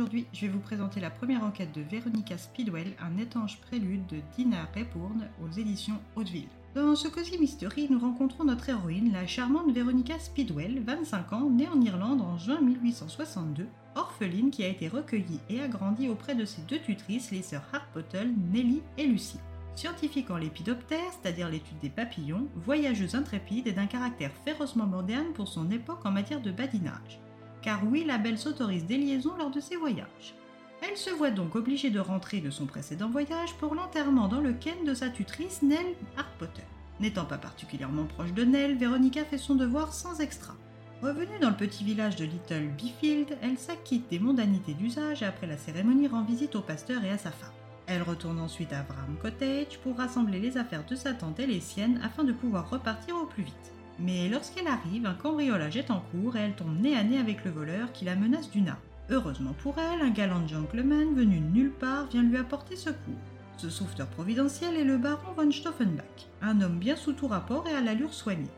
Aujourd'hui, je vais vous présenter la première enquête de Veronica Speedwell, un étanche prélude de Dina Repourne aux éditions Hauteville. Dans ce Cozy Mystery, nous rencontrons notre héroïne, la charmante Veronica Speedwell, 25 ans, née en Irlande en juin 1862, orpheline qui a été recueillie et agrandie auprès de ses deux tutrices, les sœurs Harpottle, Nellie et Lucie. Scientifique en lépidoptère, c'est-à-dire l'étude des papillons, voyageuse intrépide et d'un caractère férocement moderne pour son époque en matière de badinage. Car oui, la belle s'autorise des liaisons lors de ses voyages. Elle se voit donc obligée de rentrer de son précédent voyage pour l'enterrement dans le Ken de sa tutrice Nell Harpotter. N'étant pas particulièrement proche de Nell, Veronica fait son devoir sans extra. Revenue dans le petit village de Little Beefield, elle s'acquitte des mondanités d'usage et après la cérémonie rend visite au pasteur et à sa femme. Elle retourne ensuite à Bram Cottage pour rassembler les affaires de sa tante et les siennes afin de pouvoir repartir au plus vite. Mais lorsqu'elle arrive, un cambriolage est en cours et elle tombe nez à nez avec le voleur qui la menace d'une arme. Heureusement pour elle, un galant gentleman venu de nulle part vient lui apporter secours. Ce sauveteur providentiel est le baron von Stauffenbach, un homme bien sous tout rapport et à l'allure soignée.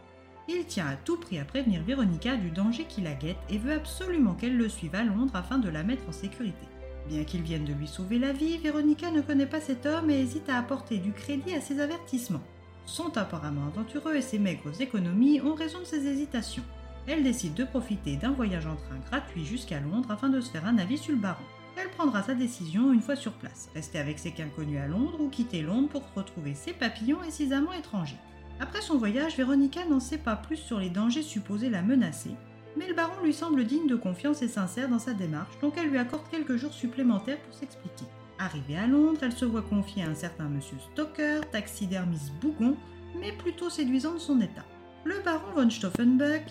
Il tient à tout prix à prévenir Véronica du danger qui la guette et veut absolument qu'elle le suive à Londres afin de la mettre en sécurité. Bien qu'il vienne de lui sauver la vie, Véronica ne connaît pas cet homme et hésite à apporter du crédit à ses avertissements. Sont apparemment aventureux et ses maigres économies ont raison de ses hésitations elle décide de profiter d'un voyage en train gratuit jusqu'à Londres afin de se faire un avis sur le baron. Elle prendra sa décision une fois sur place, rester avec ses qu'inconnus à Londres ou quitter Londres pour retrouver ses papillons et ses amants étrangers. Après son voyage, Véronica n'en sait pas plus sur les dangers supposés la menacer, mais le baron lui semble digne de confiance et sincère dans sa démarche, donc elle lui accorde quelques jours supplémentaires pour s'expliquer. Arrivée à Londres, elle se voit confier à un certain monsieur Stoker, taxidermiste bougon, mais plutôt séduisant de son état. Le baron von Stauffenbach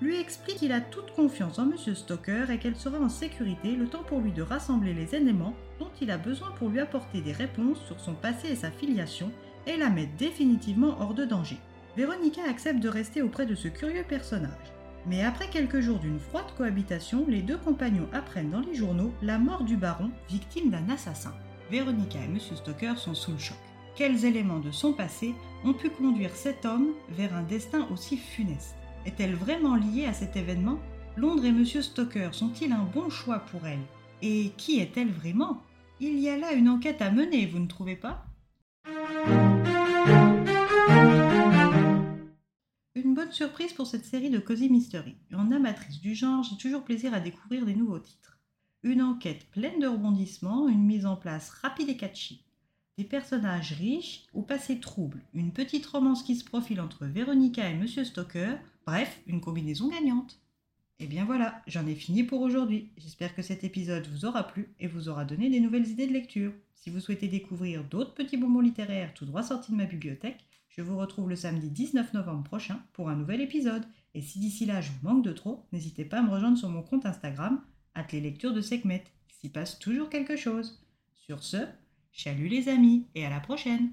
lui explique qu'il a toute confiance en M. Stoker et qu'elle sera en sécurité le temps pour lui de rassembler les éléments dont il a besoin pour lui apporter des réponses sur son passé et sa filiation et la mettre définitivement hors de danger. Véronica accepte de rester auprès de ce curieux personnage. Mais après quelques jours d'une froide cohabitation, les deux compagnons apprennent dans les journaux la mort du baron, victime d'un assassin. Véronica et M. Stoker sont sous le choc. Quels éléments de son passé ont pu conduire cet homme vers un destin aussi funeste? Est-elle vraiment liée à cet événement? Londres et M. Stoker sont-ils un bon choix pour elle? Et qui est-elle vraiment? Il y a là une enquête à mener, vous ne trouvez pas? Surprise pour cette série de Cozy Mystery. En amatrice du genre, j'ai toujours plaisir à découvrir des nouveaux titres. Une enquête pleine de rebondissements, une mise en place rapide et catchy. Des personnages riches au passé trouble, une petite romance qui se profile entre Veronica et M. Stoker, Bref, une combinaison gagnante. Et bien voilà, j'en ai fini pour aujourd'hui. J'espère que cet épisode vous aura plu et vous aura donné des nouvelles idées de lecture. Si vous souhaitez découvrir d'autres petits bonbons littéraires tout droit sortis de ma bibliothèque, je vous retrouve le samedi 19 novembre prochain pour un nouvel épisode. Et si d'ici là je vous manque de trop, n'hésitez pas à me rejoindre sur mon compte Instagram, les lectures de Sekhmet. S'y passe toujours quelque chose. Sur ce, chalut les amis et à la prochaine!